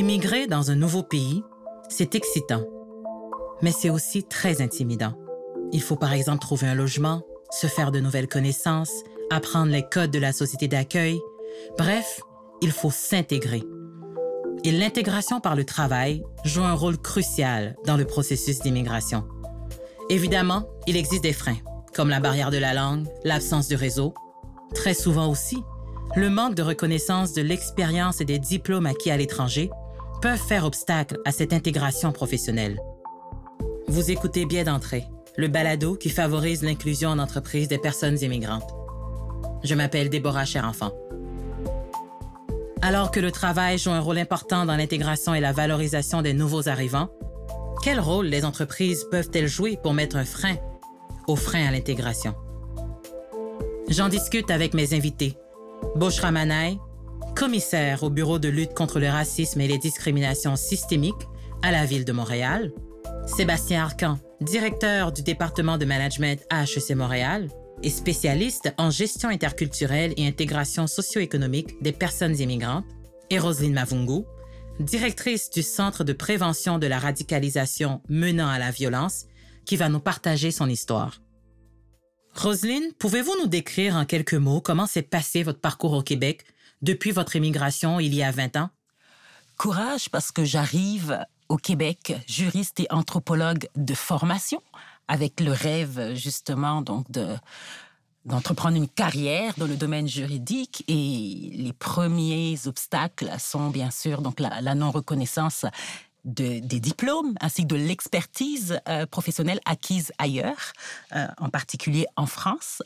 Immigrer dans un nouveau pays, c'est excitant, mais c'est aussi très intimidant. Il faut par exemple trouver un logement, se faire de nouvelles connaissances, apprendre les codes de la société d'accueil. Bref, il faut s'intégrer. Et l'intégration par le travail joue un rôle crucial dans le processus d'immigration. Évidemment, il existe des freins, comme la barrière de la langue, l'absence de réseau. Très souvent aussi, le manque de reconnaissance de l'expérience et des diplômes acquis à l'étranger peuvent faire obstacle à cette intégration professionnelle. Vous écoutez bien d'entrée, le balado qui favorise l'inclusion en entreprise des personnes immigrantes. Je m'appelle Déborah Cherenfant. Alors que le travail joue un rôle important dans l'intégration et la valorisation des nouveaux arrivants, quel rôle les entreprises peuvent-elles jouer pour mettre un frein au frein à l'intégration? J'en discute avec mes invités. Boshra Manaï, commissaire au Bureau de lutte contre le racisme et les discriminations systémiques à la Ville de Montréal. Sébastien Arcan, directeur du département de management à HEC Montréal et spécialiste en gestion interculturelle et intégration socio-économique des personnes immigrantes, et Roselyne Mavungu, directrice du Centre de prévention de la radicalisation menant à la violence, qui va nous partager son histoire. Roselyne, pouvez-vous nous décrire en quelques mots comment s'est passé votre parcours au Québec depuis votre émigration il y a 20 ans? Courage parce que j'arrive au Québec juriste et anthropologue de formation avec le rêve justement donc de d'entreprendre une carrière dans le domaine juridique et les premiers obstacles sont bien sûr donc la, non reconnaissance de, des diplômes ainsi que de l'expertise euh, professionnelle acquise ailleurs, euh, en particulier en France.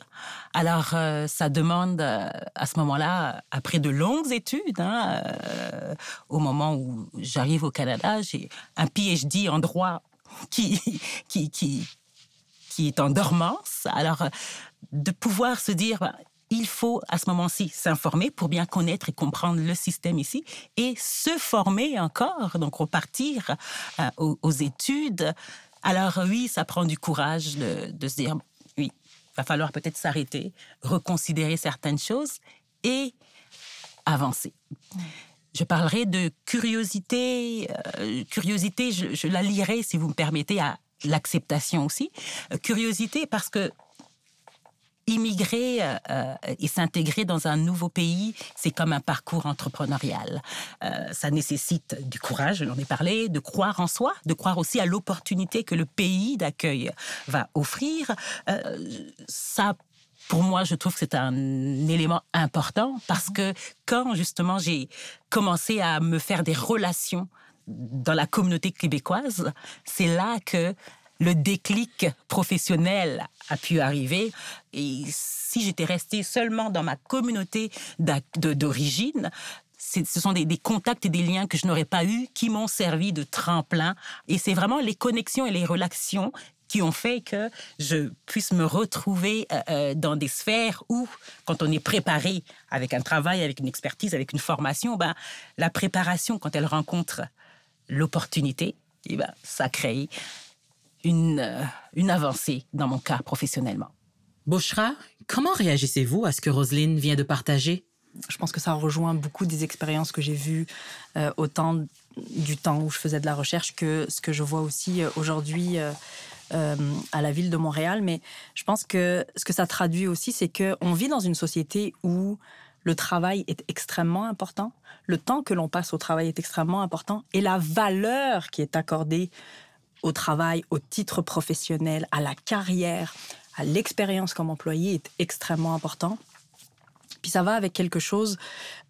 Alors, euh, ça demande à ce moment-là, après de longues études, hein, au moment où j'arrive au Canada, j'ai un PhD en droit qui, qui, qui, qui est en dormance. Alors, de pouvoir se dire, ben, il faut à ce moment-ci s'informer pour bien connaître et comprendre le système ici et se former encore, donc repartir euh, aux, études. Alors oui, ça prend du courage de, se dire, oui, va falloir peut-être s'arrêter, reconsidérer certaines choses et avancer. Je parlerai de curiosité. Euh, curiosité, je, je, la lirai, si vous me permettez, à l'acceptation aussi. Euh, curiosité parce que immigrer euh, et s'intégrer dans un nouveau pays, c'est comme un parcours entrepreneurial. Euh, ça nécessite du courage, j'en ai parlé, de croire en soi, de croire aussi à l'opportunité que le pays d'accueil va offrir. Euh, ça pour moi, je trouve que c'est un élément important parce que quand justement j'ai commencé à me faire des relations dans la communauté québécoise, c'est là que le déclic professionnel a pu arriver. Et si j'étais restée seulement dans ma communauté d'origine, ce sont des, contacts et des liens que je n'aurais pas eus qui m'ont servi de tremplin. Et c'est vraiment les connexions et les relations qui ont fait que je puisse me retrouver euh, dans des sphères où, quand on est préparé avec un travail, avec une expertise, avec une formation, ben, la préparation, quand elle rencontre l'opportunité, eh ben, ça crée une, euh, une avancée dans mon cas professionnellement. Bouchra, comment réagissez-vous à ce que Roselyne vient de partager? Je pense que ça rejoint beaucoup des expériences que j'ai vues euh, au temps du temps où je faisais de la recherche que ce que je vois aussi euh, aujourd'hui euh, euh, à la ville de Montréal. Mais je pense que ce que ça traduit aussi, c'est qu'on vit dans une société où le travail est extrêmement important, le temps que l'on passe au travail est extrêmement important et la valeur qui est accordée au travail, au titre professionnel, à la carrière, à l'expérience comme employé est extrêmement important. Puis ça va avec quelque chose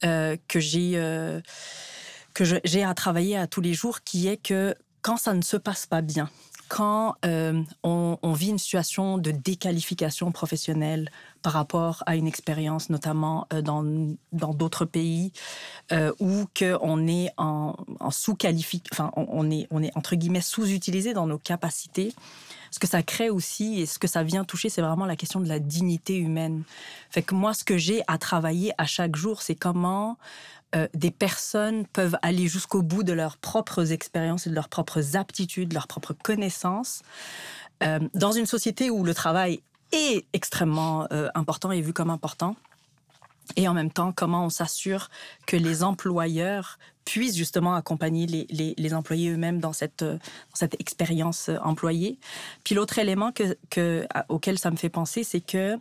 euh, que j'ai euh, que j'ai à travailler à tous les jours, qui est que quand ça ne se passe pas bien, quand euh, on, vit une situation de déqualification professionnelle par rapport à une expérience, notamment euh, dans d'autres pays, euh, ou qu'on est en, en sous-qualification, enfin on, est entre guillemets sous-utilisé dans nos capacités. Ce que ça crée aussi et ce que ça vient toucher, c'est vraiment la question de la dignité humaine. Fait moi, ce que j'ai à travailler à chaque jour, c'est comment euh, des personnes peuvent aller jusqu'au bout de leurs propres expériences et de leurs propres aptitudes, de leurs propres connaissances, euh, dans une société où le travail est extrêmement euh, important et vu comme important. et en même temps, comment on s'assure que les employeurs puissent justement accompagner les, employés eux-mêmes dans cette, expérience employée. Puis l'autre élément que, que, auquel ça me fait penser, c'est que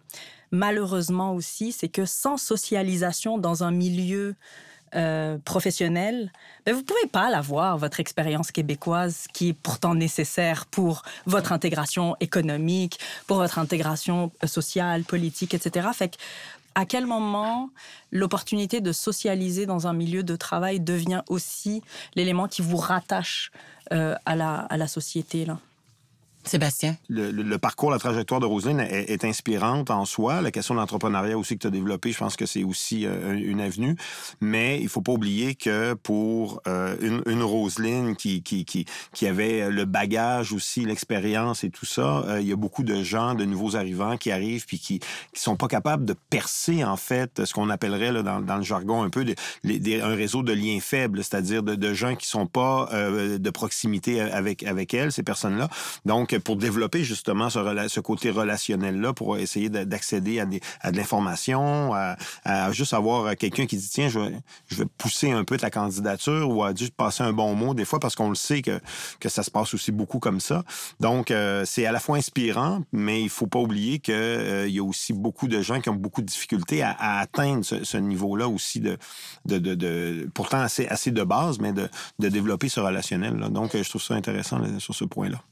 malheureusement aussi, c'est que sans socialisation dans un milieu euh, professionnel, ben vous pouvez pas l'avoir, votre expérience québécoise, qui est pourtant nécessaire pour votre intégration économique, pour votre intégration sociale, politique, etc. Fait à quel moment l'opportunité de socialiser dans un milieu de travail devient aussi l'élément qui vous rattache euh, à, la, à la société là? Sébastien. Le, parcours, la trajectoire de Roselyne est, inspirante en soi. La question de l'entrepreneuriat aussi que tu as développé, je pense que c'est aussi euh, une avenue. Mais il faut pas oublier que pour euh, une, Roselyne qui, avait le bagage aussi, l'expérience et tout ça, euh, il y a beaucoup de gens, de nouveaux arrivants qui arrivent puis qui qui sont pas capables de percer, en fait, ce qu'on appellerait dans, le jargon un peu un réseau de liens faibles, c'est-à-dire de, de, gens qui sont pas de proximité avec, avec elles, ces personnes-là. Donc, pour développer justement ce, côté relationnel-là, pour essayer d'accéder à, de l'information, à, juste avoir quelqu'un qui dit tiens, je vais, pousser un peu ta candidature ou à juste passer un bon mot des fois parce qu'on le sait que, ça se passe aussi beaucoup comme ça. Donc, euh, c'est à la fois inspirant, mais il faut pas oublier qu'il euh, y a aussi beaucoup de gens qui ont beaucoup de difficultés à, atteindre ce, niveau-là aussi de, de, de, pourtant assez, de base, mais de, de développer ce relationnel. -là. Donc, je trouve ça intéressant sur ce point-là.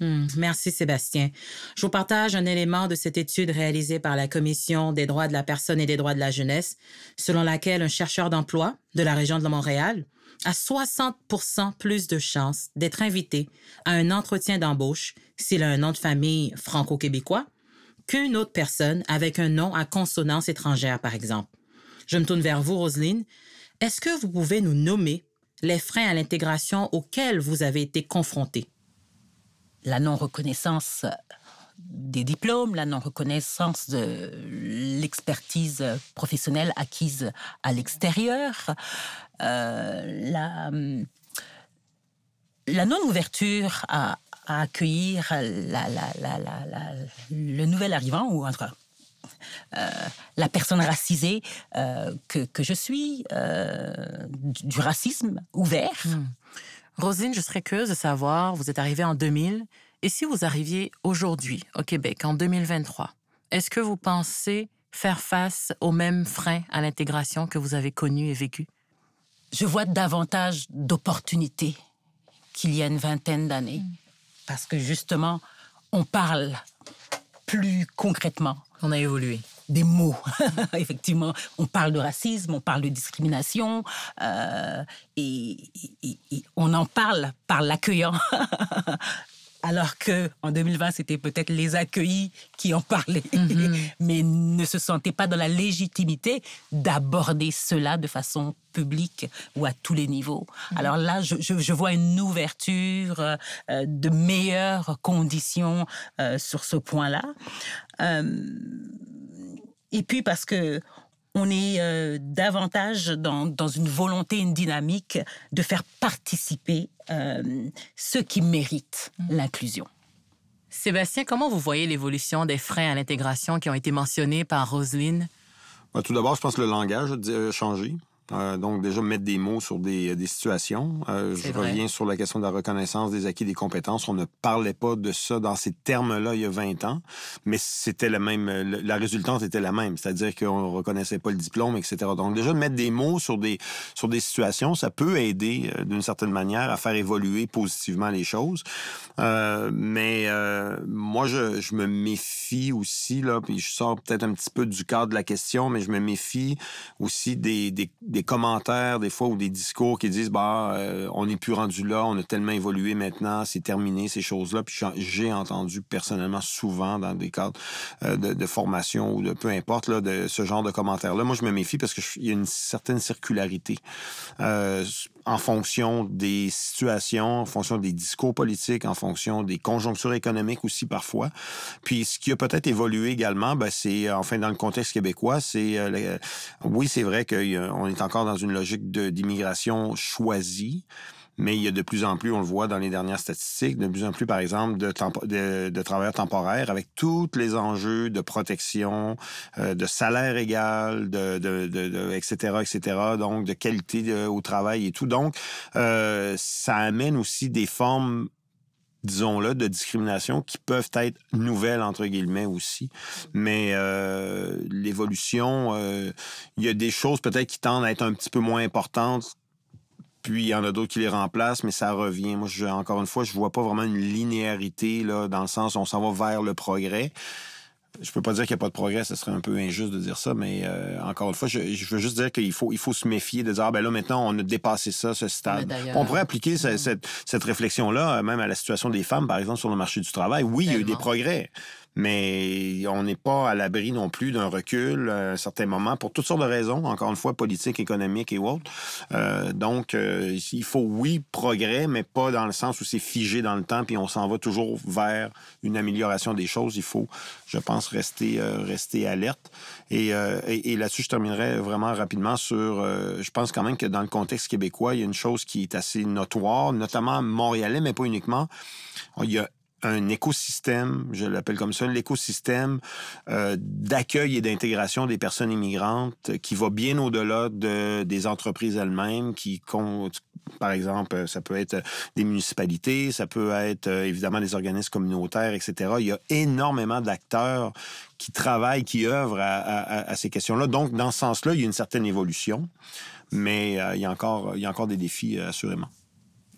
Hmm, merci Sébastien. Je vous partage un élément de cette étude réalisée par la Commission des droits de la personne et des droits de la jeunesse, selon laquelle un chercheur d'emploi de la région de Montréal a 60% plus de chances d'être invité à un entretien d'embauche s'il a un nom de famille franco-québécois qu'une autre personne avec un nom à consonance étrangère, par exemple. Je me tourne vers vous, Roselyne. Est-ce que vous pouvez nous nommer les freins à l'intégration auxquels vous avez été confrontés? La non-reconnaissance des diplômes, la non-reconnaissance de l'expertise professionnelle acquise à l'extérieur, euh, la, non-ouverture à, accueillir le nouvel arrivant ou euh, la personne racisée euh, que, que, je suis, du, racisme ouvert. Hmm. Rosine, je serais curieuse de savoir, vous êtes arrivée en 2000, et si vous arriviez aujourd'hui au Québec, en 2023, est-ce que vous pensez faire face aux mêmes freins à l'intégration que vous avez connus et vécus? Je vois davantage d'opportunités qu'il y a une vingtaine d'années. Mm. Parce que justement, on parle plus concrètement. On a évolué des mots. Effectivement, on parle de racisme, on parle de discrimination, euh, et, on en parle par l'accueillant. Alors que en 2020, c'était peut-être les accueillis qui en parlaient, mm-hmm. mais ne se sentaient pas dans la légitimité d'aborder cela de façon publique ou à tous les niveaux. Mm-hmm. Alors là, je, vois une ouverture euh, de meilleures conditions euh, sur ce point-là. Et puis parce que on est euh, davantage dans, dans, une volonté, une dynamique de faire participer euh, ceux qui méritent mmh. l'inclusion. Sébastien, comment vous voyez l'évolution des freins à l'intégration qui ont été mentionnés par Roselyne? Bah, tout d'abord, je pense que le langage a changé. Euh, donc, déjà, mettre des mots sur des, des situations. Euh, je reviens sur la question de la reconnaissance des acquis des compétences. On ne parlait pas de ça dans ces termes-là il y a 20 ans, mais c'était la même, la résultante était la même, c'est-à-dire qu'on ne reconnaissait pas le diplôme, etc. Donc, déjà, de mettre des mots sur des, sur des situations, ça peut aider euh, d'une certaine manière à faire évoluer positivement les choses. Euh, mais euh, moi, je, je, me méfie aussi, là, puis je sors peut-être un petit peu du cadre de la question, mais je me méfie aussi des, des, des commentaires, des fois, ou des discours qui disent, bah, euh, on n'est plus rendu là, on a tellement évolué maintenant, c'est terminé, ces choses-là. Puis j'ai entendu personnellement souvent dans des cadres de, de, formation ou de peu importe, là, de ce genre de commentaires-là. Moi, je me méfie parce qu'il y a une certaine circularité en fonction des situations, en fonction des discours politiques, en fonction des conjonctures économiques aussi parfois. Puis ce qui a peut-être évolué également, ben, c'est, enfin dans le contexte québécois, c'est, euh, oui, c'est vrai qu'on est encore dans une logique d'immigration choisie, mais il y a de plus en plus, on le voit dans les dernières statistiques, de plus en plus, par exemple, de, de, travailleurs temporaires avec tous les enjeux de protection, euh, de salaire égal, de, de, etc., etc., donc de qualité au travail et tout. Donc, euh, ça amène aussi des formes disons-le, de discrimination qui peuvent être nouvelles, entre guillemets, aussi. Mais euh, l'évolution, il y a des choses peut-être qui tendent à être un petit peu moins importantes puis il y en a d'autres qui les remplacent, mais ça revient. Moi, je, encore une fois, je vois pas vraiment une linéarité là, dans le sens où on s'en va vers le progrès. Je peux pas dire qu'il n'y a pas de progrès, ce serait un peu injuste de dire ça, mais euh, encore une fois, je, veux juste dire qu'il faut, il faut se méfier de dire ah, ben là maintenant on a dépassé ça, ce stade. On pourrait appliquer mm. cette, cette réflexion-là même à la situation des femmes, par exemple, sur le marché du travail. Oui, il y a eu des progrès, mais on n'est pas à l'abri non plus d'un recul à un certain moment pour toutes sortes de raisons, encore une fois, politiques, économiques et autres. Euh, donc, euh, il faut, oui, progrès, mais pas dans le sens où c'est figé dans le temps, puis on s'en va toujours vers une amélioration des choses. Il faut, je pense, rester, euh, rester alerte. Et, et, là-dessus, je terminerai vraiment rapidement sur, je pense quand même que dans le contexte québécois, il y a une chose qui est assez notoire, notamment montréalais, mais pas uniquement. Il y a un écosystème, je l'appelle comme ça, l'écosystème euh, d'accueil et d'intégration des personnes immigrantes qui va bien au-delà de, des entreprises elles-mêmes, qui comptent, par exemple, ça peut être des municipalités, ça peut être euh, évidemment des organismes communautaires, etc. Il y a énormément d'acteurs qui travaillent, qui œuvrent à, ces questions-là. Donc, dans ce sens-là, il y a une certaine évolution, mais euh, il, y a encore, il y a encore des défis, assurément.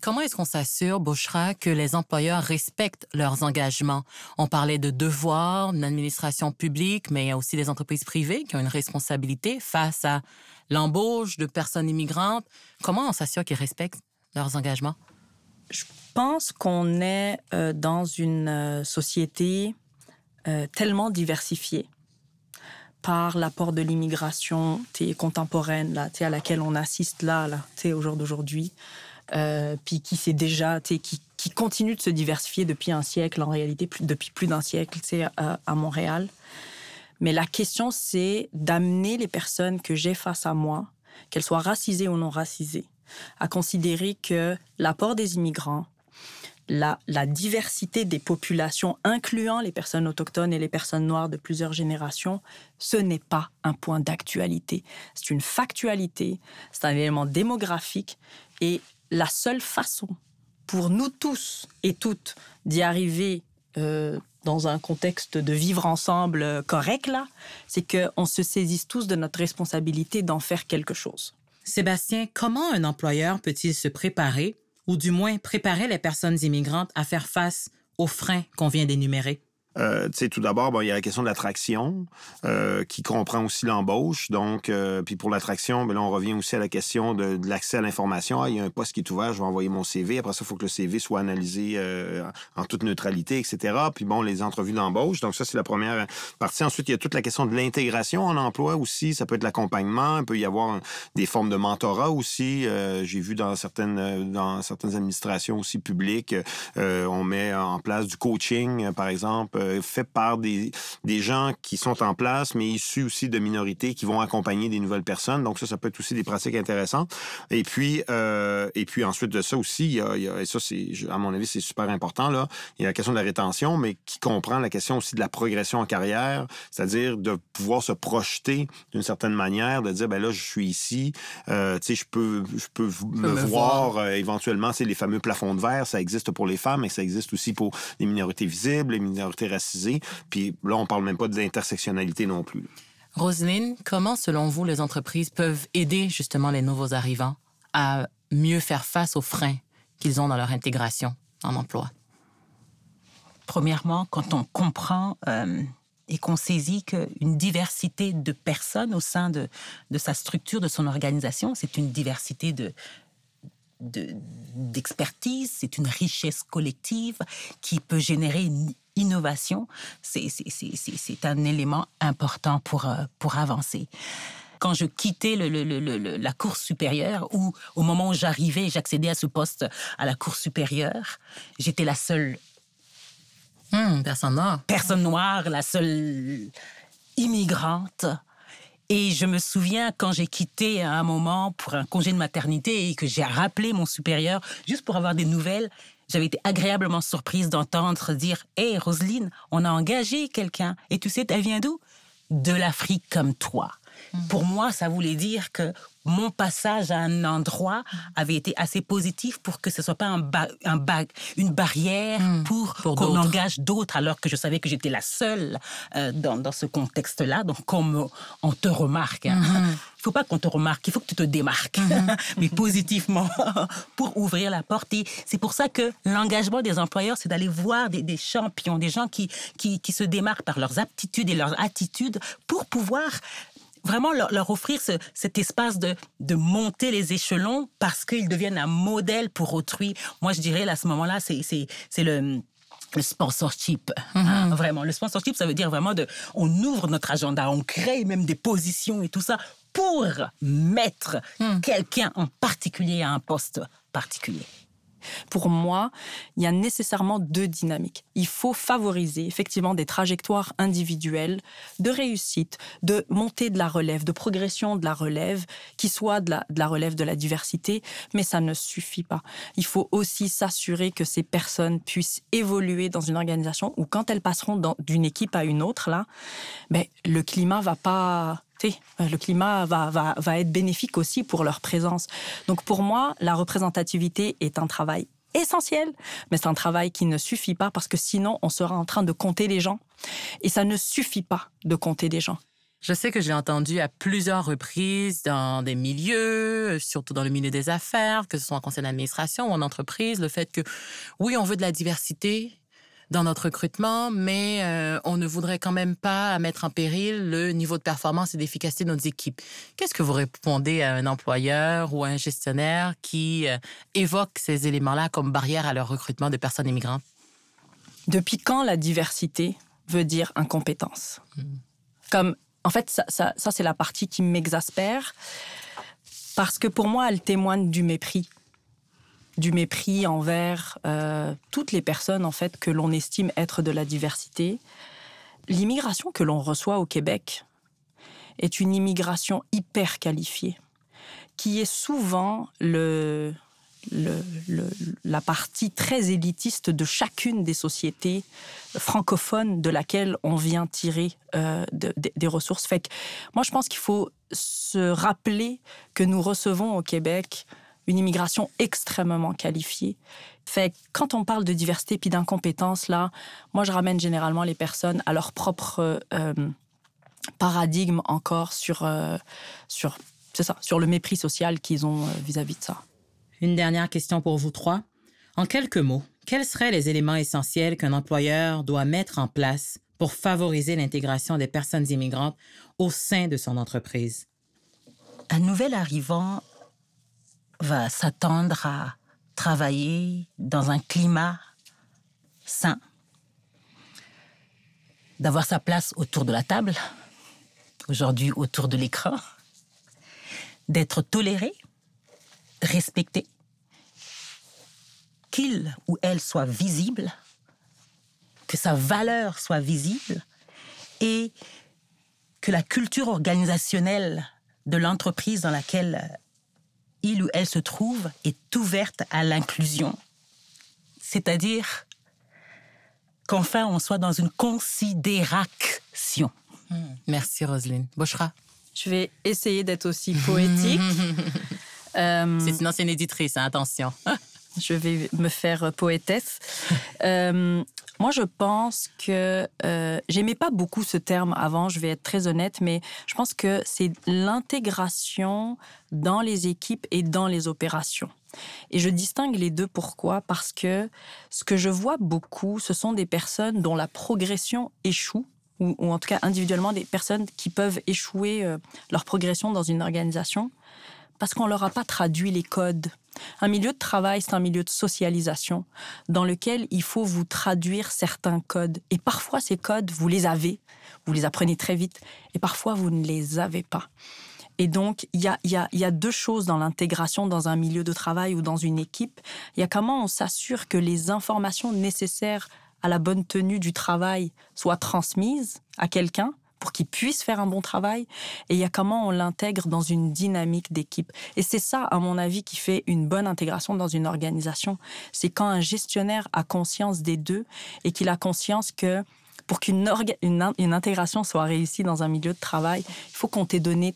Comment est-ce qu'on s'assure, Bouchra, que les employeurs respectent leurs engagements? On parlait de devoirs, d'une administration publique, mais il y a aussi des entreprises privées qui ont une responsabilité face à l'embauche de personnes immigrantes. Comment on s'assure qu'ils respectent leurs engagements? Je pense qu'on est euh, dans une euh, société euh, tellement diversifiée par l'apport de l'immigration contemporaine à laquelle on assiste là, là au jour d'aujourd'hui. Euh, puis qui s'est déjà, qui, qui continue de se diversifier depuis un siècle, en réalité, depuis plus d'un siècle, à, à Montréal. Mais la question, c'est d'amener les personnes que j'ai face à moi, qu'elles soient racisées ou non racisées, à considérer que l'apport des immigrants, la, la, diversité des populations, incluant les personnes autochtones et les personnes noires de plusieurs générations, ce n'est pas un point d'actualité. C'est une factualité, c'est un élément démographique et la seule façon pour nous tous et toutes d'y arriver euh, dans un contexte de vivre ensemble euh, correct, là, c'est qu'on se saisisse tous de notre responsabilité d'en faire quelque chose. Sébastien, comment un employeur peut-il se préparer, ou du moins préparer les personnes immigrantes à faire face aux freins qu'on vient d'énumérer? Euh, tout d'abord, bon, il y a la question de l'attraction euh, qui comprend aussi l'embauche. Donc, euh, puis pour l'attraction, ben là, on revient aussi à la question de, l'accès à l'information. Ah, il y a un poste qui est ouvert, je vais envoyer mon CV. Après ça, il faut que le CV soit analysé euh, en toute neutralité, etc. Puis bon, les entrevues d'embauche. Donc ça, c'est la première partie. Ensuite, il y a toute la question de l'intégration en emploi aussi. Ça peut être l'accompagnement. Il peut y avoir des formes de mentorat aussi. Euh, j'ai vu dans certaines dans certaines administrations aussi publiques, on met en place du coaching, par exemple euh, fait par des, des gens qui sont en place, mais issus aussi de minorités qui vont accompagner des nouvelles personnes. Donc ça, ça peut être aussi des pratiques intéressantes. Et puis, euh, et puis ensuite de ça aussi, il y a, il y a et ça, c'est, à mon avis, c'est super important, là. Il y a la question de la rétention, mais qui comprend la question aussi de la progression en carrière, c'est-à-dire de pouvoir se projeter d'une certaine manière, de dire, ben là, je suis ici, euh, tu sais, je peux, je peux me, voir, euh, éventuellement, c'est les fameux plafonds de verre, ça existe pour les femmes, mais ça existe aussi pour les minorités visibles, les minorités racisées. Puis là, on parle même pas de l'intersectionnalité non plus. Roselyne, comment, selon vous, les entreprises peuvent aider justement les nouveaux arrivants à mieux faire face aux freins qu'ils ont dans leur intégration en emploi? Premièrement, quand on comprend euh, et qu'on saisit qu'une diversité de personnes au sein de, de sa structure, de son organisation, c'est une diversité de, d'expertise, c'est une richesse collective qui peut générer une C'est un élément important pour, euh, pour avancer quand je quittais le, le, la course supérieure ou au moment où j'arrivais, j'accédais à ce poste à la course supérieure, j'étais la seule hmm, personne noire. Personne noire, la seule immigrante. Et je me souviens quand j'ai quitté à un moment pour un congé de maternité et que j'ai rappelé mon supérieur juste pour avoir des nouvelles, j'avais été agréablement surprise d'entendre dire Hé, hey, Roselyne, on a engagé quelqu'un. Et tu sais, elle vient d'où? De l'Afrique comme toi. Mm. Pour moi, ça voulait dire que mon passage à un endroit avait été assez positif pour que ce soit pas un, un une barrière mm. pour, qu'on engage d'autres, alors que je savais que j'étais la seule euh, dans, dans, ce contexte-là. Donc, comme on te remarque, hein. mm-hmm. il faut pas qu'on te remarque, il faut que tu te démarques, mm-hmm. mais positivement, pour ouvrir la porte. Et c'est pour ça que l'engagement des employeurs, c'est d'aller voir des, des, champions, des gens qui, qui, qui se démarquent par leurs aptitudes et leurs attitudes pour pouvoir vraiment leur, offrir cet espace de, de monter les échelons parce qu'ils deviennent un modèle pour autrui. Moi, je dirais, à ce moment-là, c'est le le sponsorship, hein, mm-hmm. vraiment. Le sponsorship, ça veut dire vraiment de, on ouvre notre agenda, on crée même des positions et tout ça pour mettre mm. quelqu'un en particulier à un poste particulier. Pour moi, il y a nécessairement deux dynamiques. Il faut favoriser effectivement des trajectoires individuelles de réussite, de montée de la relève, de progression de la relève, qui soit de la, relève de la diversité, mais ça ne suffit pas. Il faut aussi s'assurer que ces personnes puissent évoluer dans une organisation où quand elles passeront d'une équipe à une autre, là, ben, le climat va pas le climat va être bénéfique aussi pour leur présence. Donc pour moi, la représentativité est un travail essentiel, mais c'est un travail qui ne suffit pas parce que sinon on sera en train de compter les gens. Et ça ne suffit pas de compter des gens. Je sais que j'ai entendu à plusieurs reprises dans des milieux, surtout dans le milieu des affaires, que ce soit en conseil d'administration ou en entreprise, le fait que oui, on veut de la diversité, dans notre recrutement, mais euh, on ne voudrait quand même pas mettre en péril le niveau de performance et d'efficacité de nos équipes. Qu'est-ce que vous répondez à un employeur ou à un gestionnaire qui euh, évoque ces éléments-là comme barrière à leur recrutement de personnes immigrantes? Depuis quand la diversité veut dire incompétence? Hmm. Comme, en fait, ça, ça, ça c'est la partie qui m'exaspère parce que pour moi, elle témoigne du mépris du mépris envers euh, toutes les personnes en fait que l'on estime être de la diversité. L'immigration que l'on reçoit au Québec est une immigration hyper qualifiée, qui est souvent la partie très élitiste de chacune des sociétés francophones de laquelle on vient tirer euh, des ressources. Fait moi, je pense qu'il faut se rappeler que nous recevons au Québec une immigration extrêmement qualifiée. Fait quand on parle de diversité puis d'incompétence, là, moi, je ramène généralement les personnes à leur propre euh, paradigme encore sur, euh, sur, ça, sur le mépris social qu'ils ont euh, vis-à-vis de ça. Une dernière question pour vous trois. En quelques mots, quels seraient les éléments essentiels qu'un employeur doit mettre en place pour favoriser l'intégration des personnes immigrantes au sein de son entreprise? Un nouvel arrivant va s'attendre à travailler dans un climat sain, d'avoir sa place autour de la table, aujourd'hui autour de l'écran, d'être toléré, respecté, qu'il ou elle soit visible, que sa valeur soit visible et que la culture organisationnelle de l'entreprise dans laquelle il ou elle se trouve est ouverte à l'inclusion. C'est-à-dire qu'enfin on soit dans une considération. Hmm. Merci Roselyne. Bochra. Je vais essayer d'être aussi poétique. Euh, C'est une ancienne éditrice, hein, attention. je vais me faire poétesse. Euh, moi, je pense que euh, j'aimais pas beaucoup ce terme avant, je vais être très honnête, mais je pense que c'est l'intégration dans les équipes et dans les opérations. Et je distingue les deux pourquoi? Parce que ce que je vois beaucoup, ce sont des personnes dont la progression échoue ou, en tout cas individuellement des personnes qui peuvent échouer euh, leur progression dans une organisation parce qu'on leur a pas traduit les codes un milieu de travail, c'est un milieu de socialisation dans lequel il faut vous traduire certains codes. Et parfois, ces codes, vous les avez, vous les apprenez très vite, et parfois, vous ne les avez pas. Et donc, il y a, y a, deux choses dans l'intégration dans un milieu de travail ou dans une équipe. Il y a comment on s'assure que les informations nécessaires à la bonne tenue du travail soient transmises à quelqu'un pour qu'ils puissent faire un bon travail et il y a comment on l'intègre dans une dynamique d'équipe. Et c'est ça, à mon avis, qui fait une bonne intégration dans une organisation. C'est quand un gestionnaire a conscience des deux et qu'il a conscience que pour qu'une une, une intégration soit réussie dans un milieu de travail, il faut qu'on t'ait donné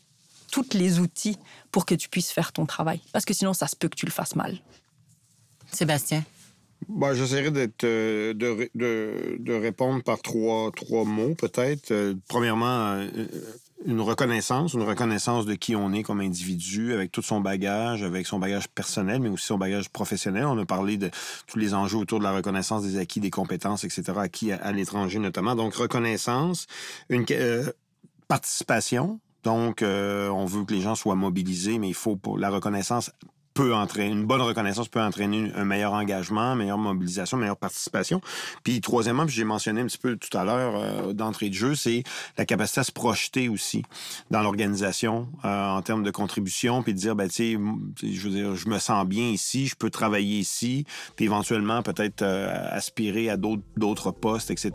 tous les outils pour que tu puisses faire ton travail. Parce que sinon, ça se peut que tu le fasses mal. Sébastien. Bah, J'essaierai euh, de, de, de, répondre par trois, trois mots, peut-être. Euh, premièrement, euh, une reconnaissance, une reconnaissance de qui on est comme individu, avec tout son bagage, avec son bagage personnel, mais aussi son bagage professionnel. On a parlé de tous les enjeux autour de la reconnaissance des acquis, des compétences, etc., acquis à, l'étranger notamment. Donc, reconnaissance, une participation, donc, on veut que les gens soient mobilisés, mais il faut pour la reconnaissance peut entraîner, une bonne reconnaissance peut entraîner un meilleur engagement, meilleure mobilisation, meilleure participation. Puis troisièmement, j'ai mentionné un petit peu tout à l'heure euh, d'entrée de jeu, c'est la capacité à se projeter aussi dans l'organisation euh, en termes de contribution, puis de dire, ben, tu sais, je veux dire, je me sens bien ici, je peux travailler ici, puis éventuellement peut-être euh, aspirer à d'autres postes, etc.,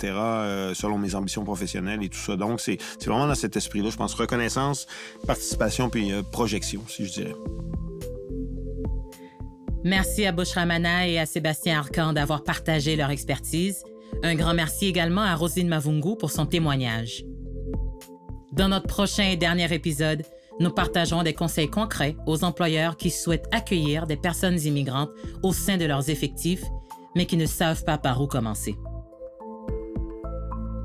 selon mes ambitions professionnelles et tout ça. Donc, c'est vraiment dans cet esprit-là, je pense, reconnaissance, participation, puis projection, si je dirais. Merci à Bushra Mana et à Sébastien Arcan d'avoir partagé leur expertise. Un grand merci également à Rosine Mavungu pour son témoignage. Dans notre prochain et dernier épisode, nous partagerons des conseils concrets aux employeurs qui souhaitent accueillir des personnes immigrantes au sein de leurs effectifs, mais qui ne savent pas par où commencer.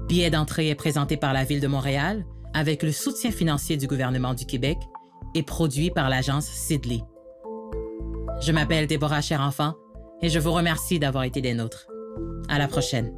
Billet d'entrée est présenté par la Ville de Montréal avec le soutien financier du gouvernement du Québec et produit par l'agence Sidley. Je m'appelle Déborah Cher Enfant et je vous remercie d'avoir été des nôtres. À la prochaine.